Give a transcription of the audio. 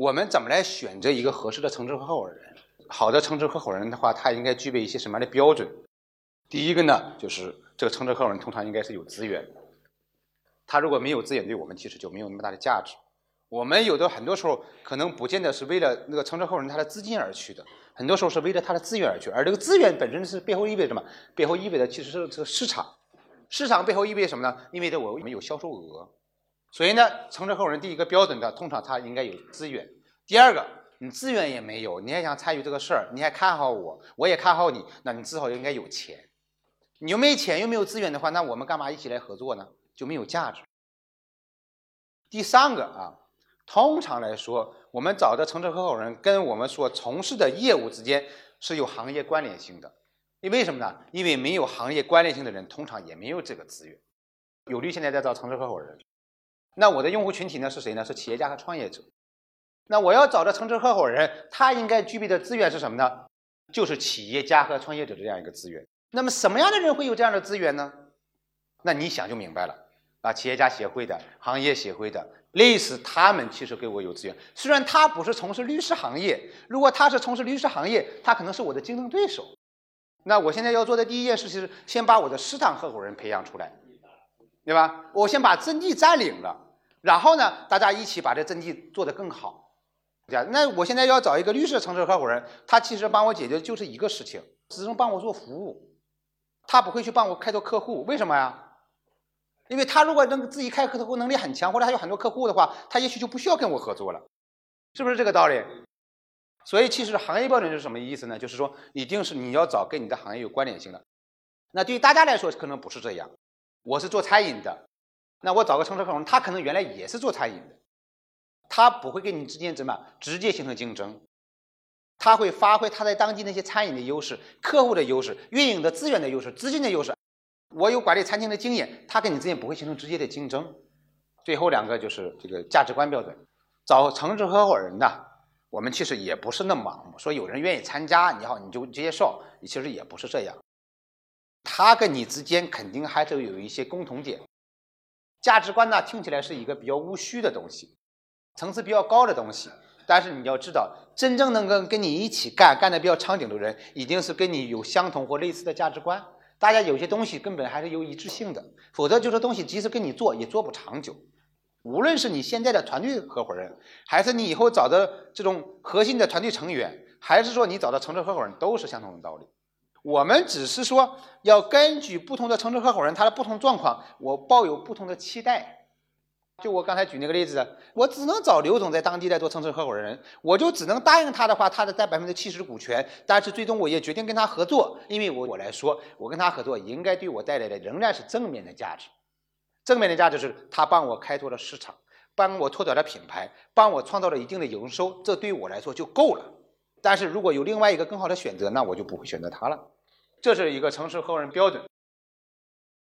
我们怎么来选择一个合适的称职合伙人？好的称职合伙人的话，他应该具备一些什么样的标准？第一个呢，就是这个称职合伙人通常应该是有资源。他如果没有资源，对我们其实就没有那么大的价值。我们有的很多时候可能不见得是为了那个称职合伙人他的资金而去的，很多时候是为了他的资源而去。而这个资源本身是背后意味着什么？背后意味着其实是这个市场。市场背后意味着什么呢？意味着我们有销售额。所以呢，城市合伙人第一个标准的，通常他应该有资源。第二个，你资源也没有，你还想参与这个事儿，你还看好我，我也看好你，那你至少应该有钱。你又没钱又没有资源的话，那我们干嘛一起来合作呢？就没有价值。第三个啊，通常来说，我们找的城市合伙人跟我们所从事的业务之间是有行业关联性的。因为什么呢？因为没有行业关联性的人，通常也没有这个资源。有利现在在找城市合伙人。那我的用户群体呢是谁呢？是企业家和创业者。那我要找的称职合伙人，他应该具备的资源是什么呢？就是企业家和创业者这样一个资源。那么什么样的人会有这样的资源呢？那你想就明白了啊！企业家协会的、行业协会的，类似他们其实给我有资源。虽然他不是从事律师行业，如果他是从事律师行业，他可能是我的竞争对手。那我现在要做的第一件事情是先把我的市场合伙人培养出来，对吧？我先把阵地占领了。然后呢，大家一起把这阵地做得更好，那我现在要找一个律师城市合伙人，他其实帮我解决就是一个事情，只能帮我做服务，他不会去帮我开拓客户，为什么呀？因为他如果能自己开客户能力很强，或者他有很多客户的话，他也许就不需要跟我合作了，是不是这个道理？所以其实行业标准是什么意思呢？就是说一定是你要找跟你的行业有关联性的。那对于大家来说可能不是这样，我是做餐饮的。那我找个乘车客户，他可能原来也是做餐饮的，他不会跟你之间怎么直接形成竞争，他会发挥他在当地那些餐饮的优势、客户的优势、运营的资源的优势、资金的优势。我有管理餐厅的经验，他跟你之间不会形成直接的竞争。最后两个就是这个价值观标准，找城市合伙人呢，我们其实也不是那么盲目，说有人愿意参加，你好你就接受，其实也不是这样。他跟你之间肯定还是有一些共同点。价值观呢，听起来是一个比较务虚的东西，层次比较高的东西。但是你要知道，真正能跟跟你一起干、干的比较长久的人，一定是跟你有相同或类似的价值观。大家有些东西根本还是有一致性的，否则就是东西即使跟你做，也做不长久。无论是你现在的团队合伙人，还是你以后找的这种核心的团队成员，还是说你找的城市合伙人，都是相同的道理。我们只是说，要根据不同的城市合伙人他的不同状况，我抱有不同的期待。就我刚才举那个例子，我只能找刘总在当地来做城市合伙人，我就只能答应他的话，他的占百分之七十股权，但是最终我也决定跟他合作，因为我我来说，我跟他合作应该对我带来的仍然是正面的价值。正面的价值是他帮我开拓了市场，帮我拓展了品牌，帮我创造了一定的营收，这对我来说就够了。但是如果有另外一个更好的选择，那我就不会选择它了。这是一个城市合伙人标准。